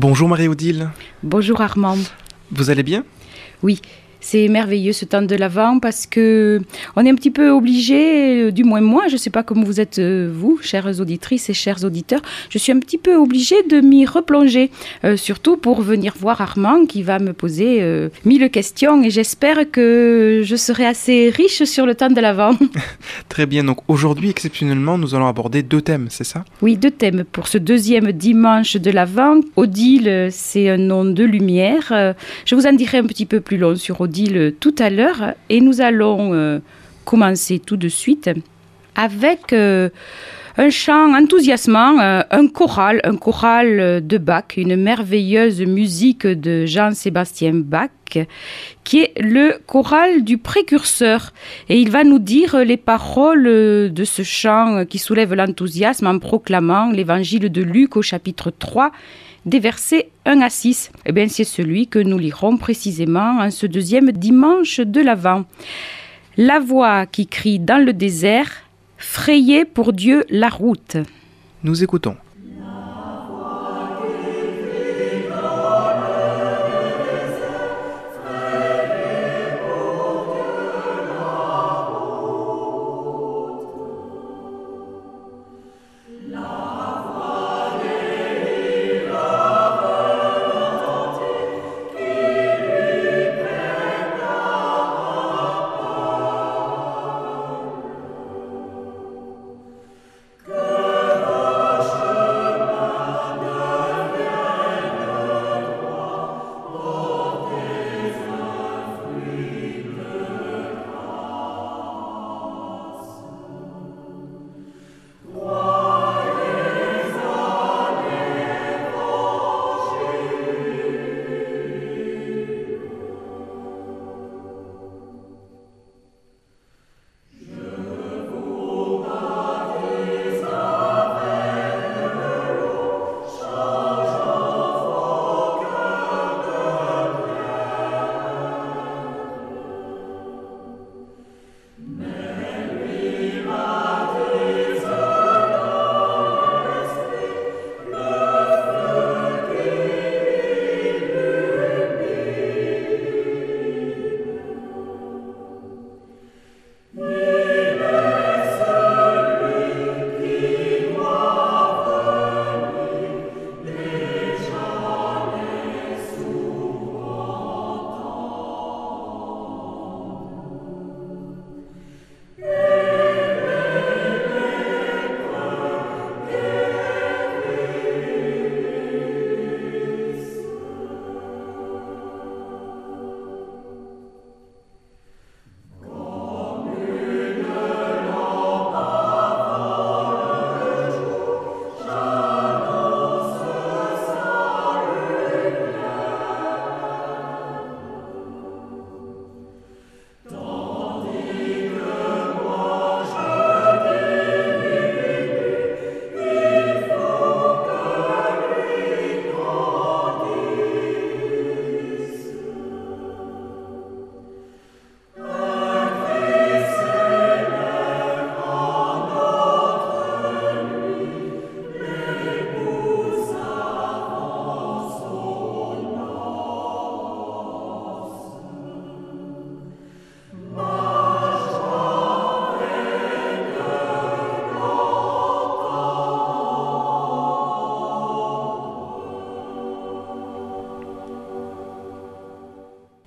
Bonjour Marie-Odile. Bonjour Armand. Vous allez bien? Oui, c'est merveilleux ce temps de l'avant parce que on est un petit peu obligé, euh, du moins moi, je ne sais pas comment vous êtes euh, vous, chères auditrices et chers auditeurs, je suis un petit peu obligé de m'y replonger, euh, surtout pour venir voir Armand qui va me poser mille questions et j'espère que je serai assez riche sur le temps de l'avant. Très bien, donc aujourd'hui exceptionnellement nous allons aborder deux thèmes, c'est ça? Oui, deux thèmes pour ce deuxième dimanche de l'avant. Odile, c'est un nom de lumière. Je vous en dirai un petit peu plus long sur Odile tout à l'heure et nous allons euh, commencer tout de suite avec euh, un chant enthousiasmant, euh, un choral, un choral de Bach, une merveilleuse musique de Jean-Sébastien Bach, qui est le choral du précurseur. Et il va nous dire les paroles de ce chant qui soulève l'enthousiasme en proclamant l'évangile de Luc au chapitre 3 des versets 1 à 6. Eh bien, c'est celui que nous lirons précisément en ce deuxième dimanche de l'Avent. La voix qui crie dans le désert, frayez pour Dieu la route. Nous écoutons.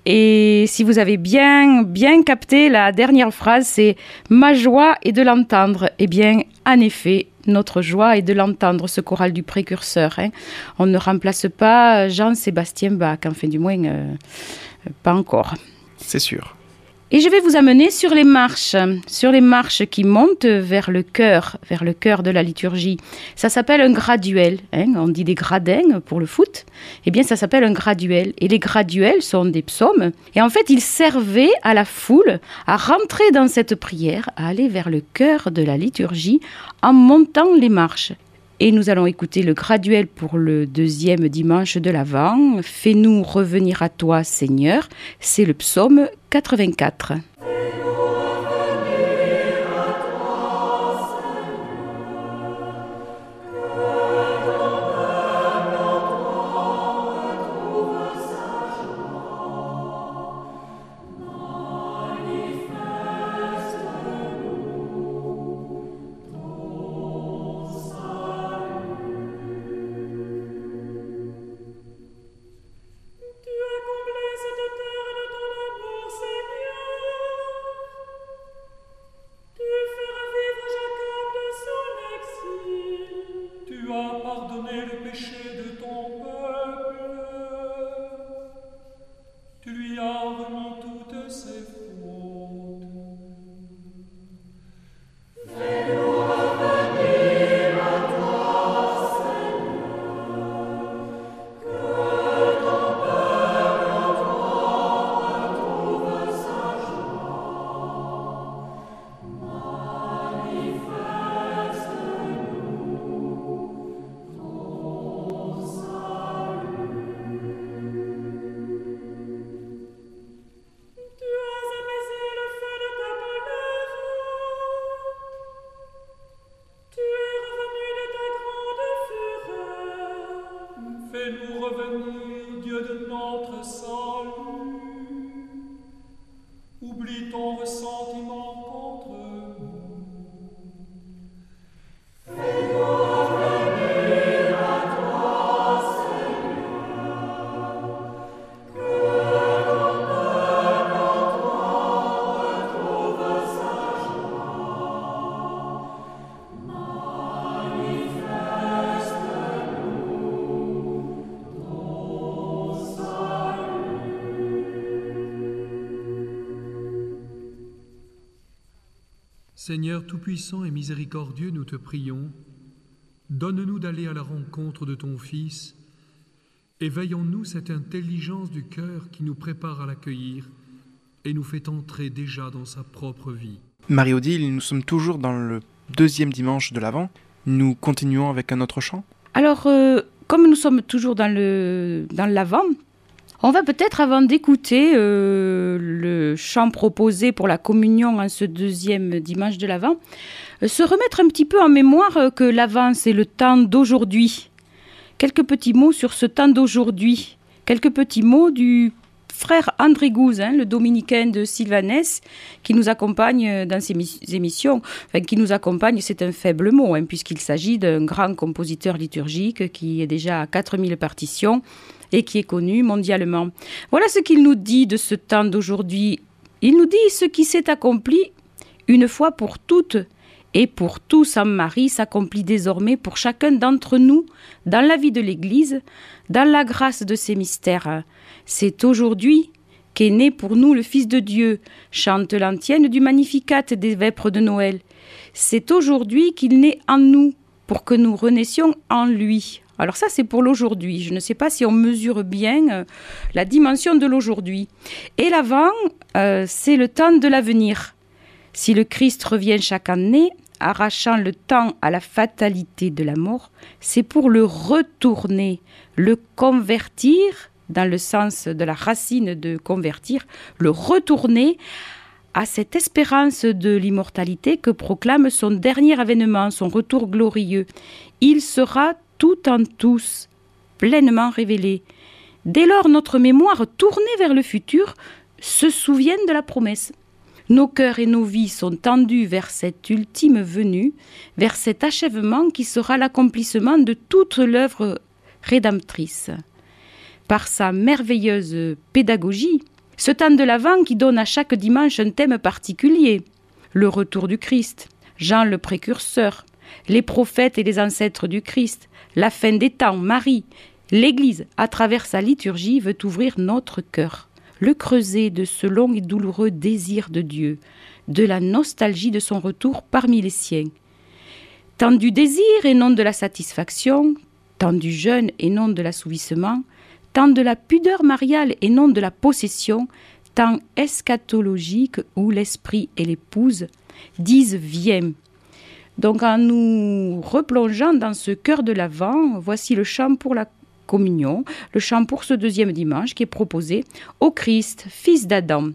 Et si vous avez bien, bien capté, la dernière phrase, c'est Ma joie est de l'entendre. Eh bien, en effet, notre joie est de l'entendre, ce choral du précurseur. Hein. On ne remplace pas Jean-Sébastien Bach, enfin, du moins, euh, pas encore. C'est sûr. Et je vais vous amener sur les marches, sur les marches qui montent vers le cœur, vers le cœur de la liturgie. Ça s'appelle un graduel. Hein. on dit des gradins pour le foot. Eh bien, ça s'appelle un graduel. Et les graduels sont des psaumes. Et en fait, ils servaient à la foule à rentrer dans cette prière, à aller vers le cœur de la liturgie en montant les marches. Et nous allons écouter le graduel pour le deuxième dimanche de l'Avent. Fais-nous revenir à toi, Seigneur. C'est le psaume 84. Seigneur Tout-Puissant et Miséricordieux, nous te prions, donne-nous d'aller à la rencontre de ton Fils, éveillons-nous cette intelligence du cœur qui nous prépare à l'accueillir et nous fait entrer déjà dans sa propre vie. Marie-Odile, nous sommes toujours dans le deuxième dimanche de l'Avent. Nous continuons avec un autre chant? Alors, euh, comme nous sommes toujours dans le dans l'Avent, on va peut-être, avant d'écouter euh, le chant proposé pour la communion en ce deuxième dimanche de l'Avent, euh, se remettre un petit peu en mémoire euh, que l'Avent, c'est le temps d'aujourd'hui. Quelques petits mots sur ce temps d'aujourd'hui. Quelques petits mots du frère André Gouze, hein, le dominicain de Sylvanès, qui nous accompagne dans ces émissions. Enfin, qui nous accompagne, c'est un faible mot, hein, puisqu'il s'agit d'un grand compositeur liturgique qui est déjà à 4000 partitions et qui est connu mondialement. Voilà ce qu'il nous dit de ce temps d'aujourd'hui. Il nous dit ce qui s'est accompli une fois pour toutes et pour tous en Marie s'accomplit désormais pour chacun d'entre nous dans la vie de l'Église, dans la grâce de ces mystères. C'est aujourd'hui qu'est né pour nous le Fils de Dieu, chante l'antienne du Magnificat des Vêpres de Noël. C'est aujourd'hui qu'il naît en nous, pour que nous renaissions en lui. Alors ça, c'est pour l'aujourd'hui. Je ne sais pas si on mesure bien euh, la dimension de l'aujourd'hui. Et l'avant, euh, c'est le temps de l'avenir. Si le Christ revient chaque année, arrachant le temps à la fatalité de la mort, c'est pour le retourner, le convertir, dans le sens de la racine de convertir, le retourner à cette espérance de l'immortalité que proclame son dernier avènement, son retour glorieux. Il sera tout en tous, pleinement révélé. Dès lors, notre mémoire tournée vers le futur se souvient de la promesse. Nos cœurs et nos vies sont tendus vers cette ultime venue, vers cet achèvement qui sera l'accomplissement de toute l'œuvre rédemptrice. Par sa merveilleuse pédagogie, ce temps de l'Avent qui donne à chaque dimanche un thème particulier, le retour du Christ, Jean le précurseur, les prophètes et les ancêtres du Christ, la fin des temps, Marie, l'Église, à travers sa liturgie, veut ouvrir notre cœur, le creuser de ce long et douloureux désir de Dieu, de la nostalgie de son retour parmi les siens. Tant du désir et non de la satisfaction, tant du jeûne et non de l'assouvissement, tant de la pudeur mariale et non de la possession, tant eschatologique où l'esprit et l'épouse disent Viens, donc en nous replongeant dans ce cœur de l'Avent, voici le chant pour la communion, le chant pour ce deuxième dimanche qui est proposé au Christ, fils d'Adam.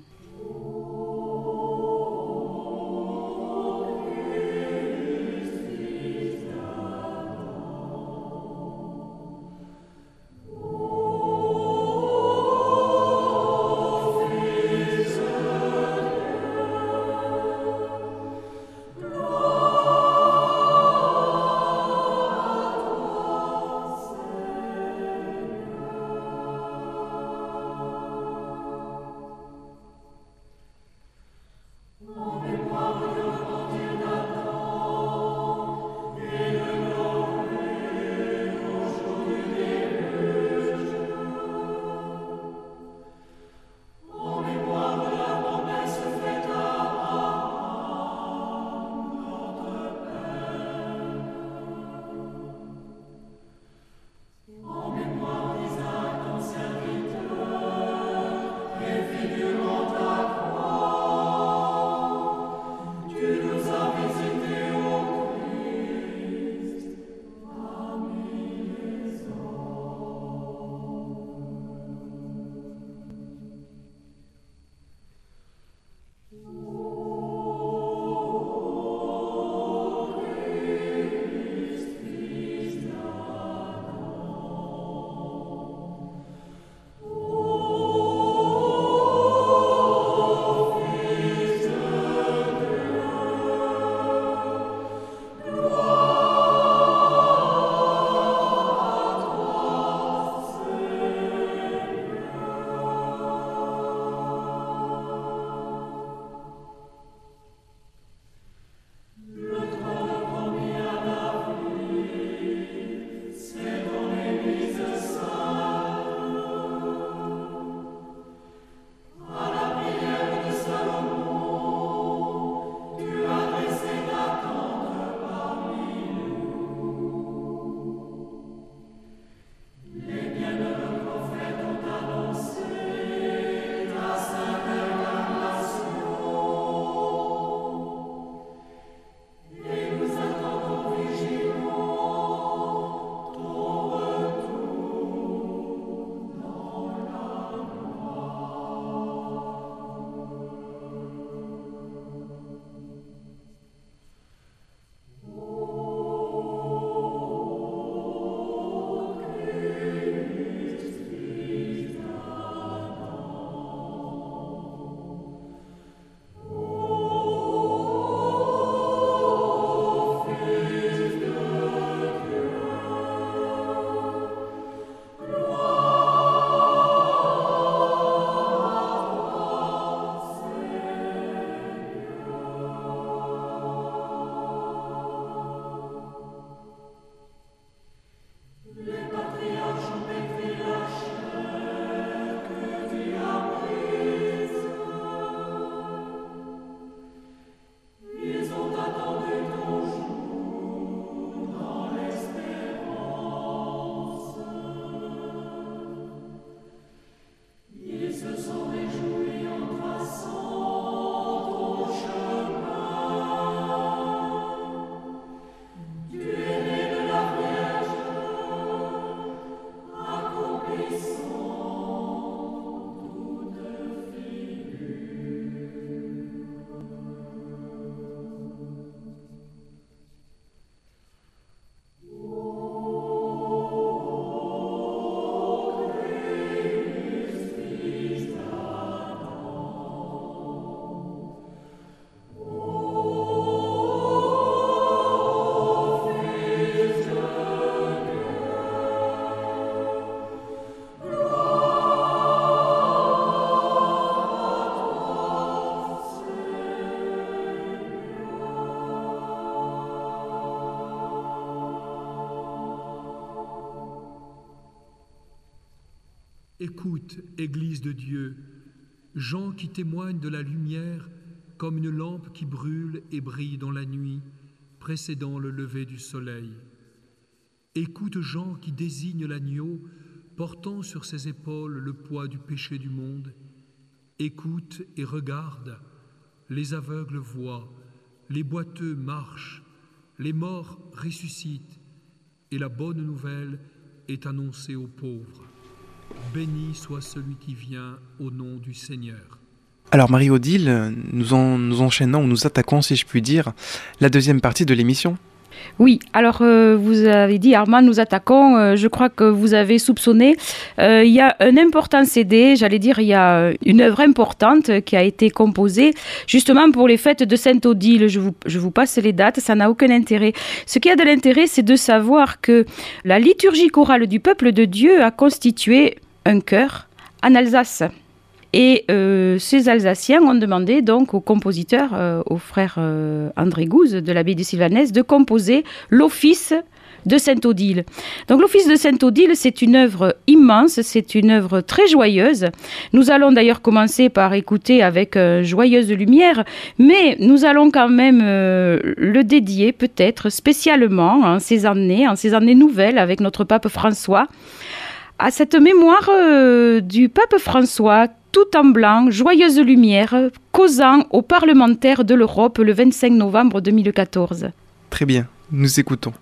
Écoute, Église de Dieu, gens qui témoignent de la lumière comme une lampe qui brûle et brille dans la nuit, précédant le lever du soleil. Écoute, gens qui désignent l'agneau, portant sur ses épaules le poids du péché du monde. Écoute et regarde, les aveugles voient, les boiteux marchent, les morts ressuscitent, et la bonne nouvelle est annoncée aux pauvres. Béni soit celui qui vient au nom du Seigneur. Alors Marie-Odile, nous, en, nous enchaînons, nous attaquons, si je puis dire, la deuxième partie de l'émission. Oui, alors euh, vous avez dit Armand, nous attaquons. euh, je crois que vous avez soupçonné. Euh, il y a un important CD, j'allais dire, il y a une œuvre importante qui a été composée justement pour les fêtes de Sainte-Odile. Je vous, je vous passe les dates, ça n'a aucun intérêt. Ce qui a de l'intérêt, c'est de savoir que la liturgie chorale du peuple de Dieu a constitué un chœur en Alsace. Et euh, ces Alsaciens ont demandé donc au compositeur, euh, au frère euh, André Gouze de l'abbaye de Sylvanès, de composer l'office de Sainte-Odile. Donc l'office de Sainte-Odile, c'est une œuvre immense, c'est une œuvre très joyeuse. Nous allons d'ailleurs commencer par écouter avec Joyeuse Lumière, mais nous allons quand même le dédier peut-être spécialement en ces années, en ces années nouvelles avec notre pape François à cette mémoire euh, du pape François, tout en blanc, joyeuse lumière, causant aux parlementaires de l'Europe le 25 novembre 2014. Très bien, nous écoutons.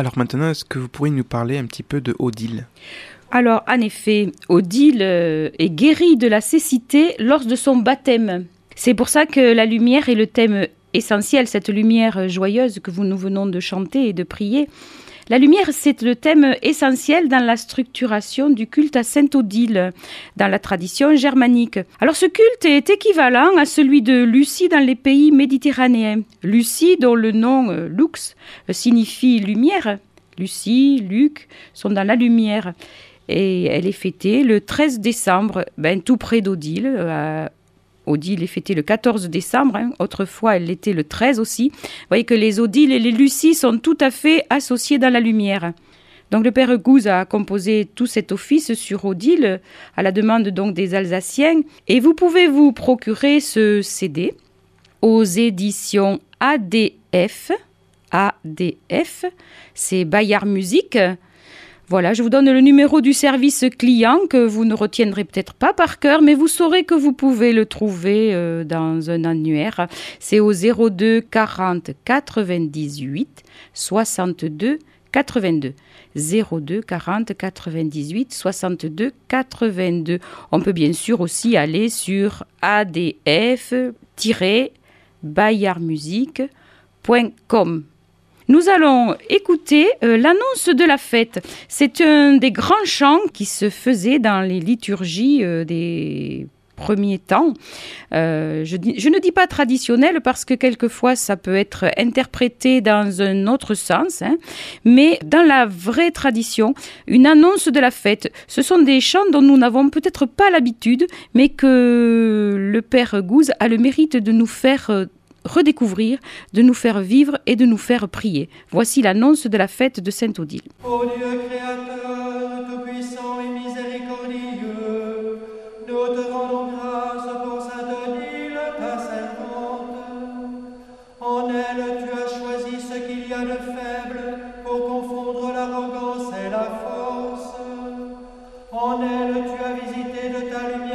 Alors maintenant, est-ce que vous pourriez nous parler un petit peu de Odile? Alors, en effet, Odile euh, est guérie de la cécité lors de son baptême. C'est pour ça que la lumière est le thème essentiel, cette lumière joyeuse que vous nous venons de chanter et de prier. La lumière, c'est le thème essentiel dans la structuration du culte à Sainte Odile, dans la tradition germanique. Alors ce culte est équivalent à celui de Lucie dans les pays méditerranéens. Lucie, dont le nom euh, Lux signifie lumière, Lucie, Luc sont dans la lumière. Et elle est fêtée le 13 décembre, ben, tout près d'Odile, euh, Odile est fêtée le 14 décembre, hein. autrefois elle l'était le 13 aussi. Vous voyez que les Odiles et les Lucies sont tout à fait associés dans la lumière. Donc le père Gouze a composé tout cet office sur Odile à la demande donc des Alsaciens et vous pouvez vous procurer ce CD aux éditions ADF. ADF, c'est Bayard Musique. Voilà, je vous donne le numéro du service client que vous ne retiendrez peut-être pas par cœur, mais vous saurez que vous pouvez le trouver euh, dans un annuaire. C'est au 02 40 98 62 82. 02 40 98 62 82. On peut bien sûr aussi aller sur adf-bayardmusique.com. Nous allons écouter euh, l'annonce de la fête. C'est un des grands chants qui se faisait dans les liturgies euh, des premiers temps. Euh, je, ne dis pas traditionnel parce que quelquefois ça peut être interprété dans un autre sens, hein, mais dans la vraie tradition, une annonce de la fête, ce sont des chants dont nous n'avons peut-être pas l'habitude, mais que le Père Gouze a le mérite de nous faire redécouvrir, de nous faire vivre et de nous faire prier. Voici l'annonce de la fête de Sainte-Odile. Ô Dieu créateur, tout-puissant et miséricordieux, nous te rendons grâce pour Sainte Odile, ta servante. En elle, tu as choisi ce qu'il y a de faible pour confondre l'arrogance et la force. En elle, tu as visité de ta lumière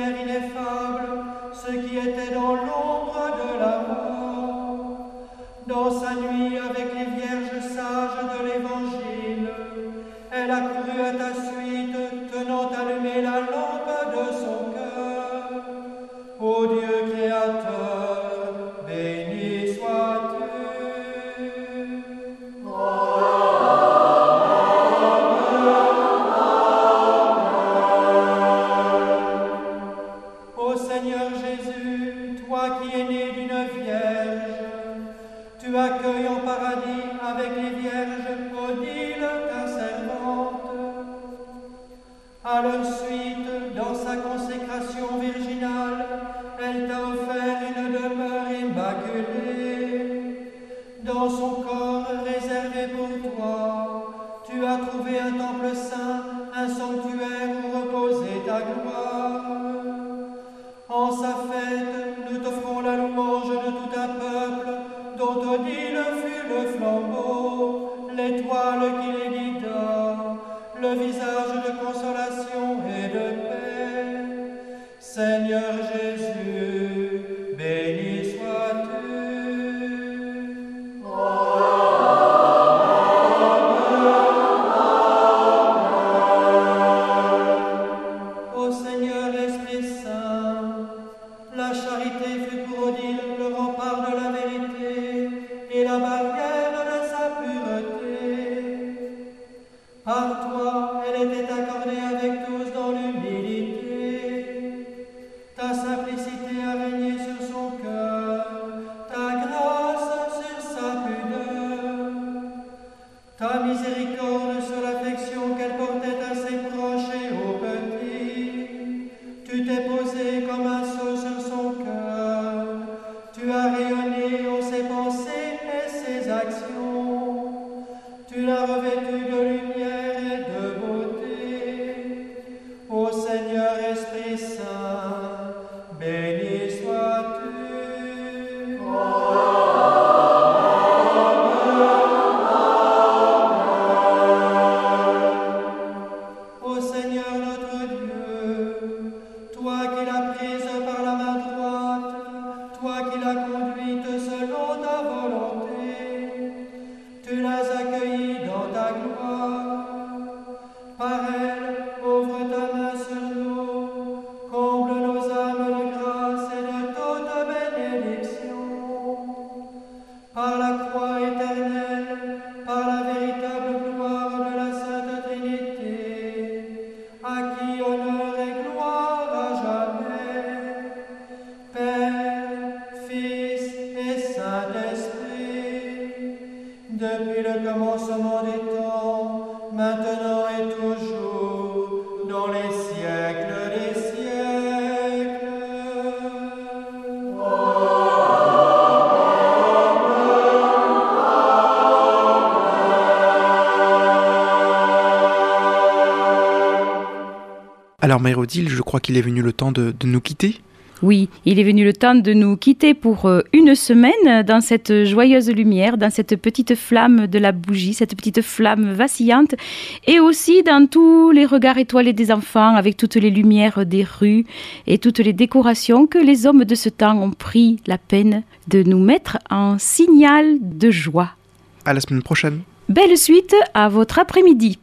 fut pour commencement des temps, maintenant et toujours, dans les siècles des siècles. Amen. Alors, Maïrodil, je crois qu'il est venu le temps de, de nous quitter. Oui, il est venu le temps de nous quitter pour euh, une semaine dans cette joyeuse lumière, dans cette petite flamme de la bougie, cette petite flamme vacillante, et aussi dans tous les regards étoilés des enfants, avec toutes les lumières des rues et toutes les décorations que les hommes de ce temps ont pris la peine de nous mettre en signal de joie. À la semaine prochaine. Belle suite à votre après-midi.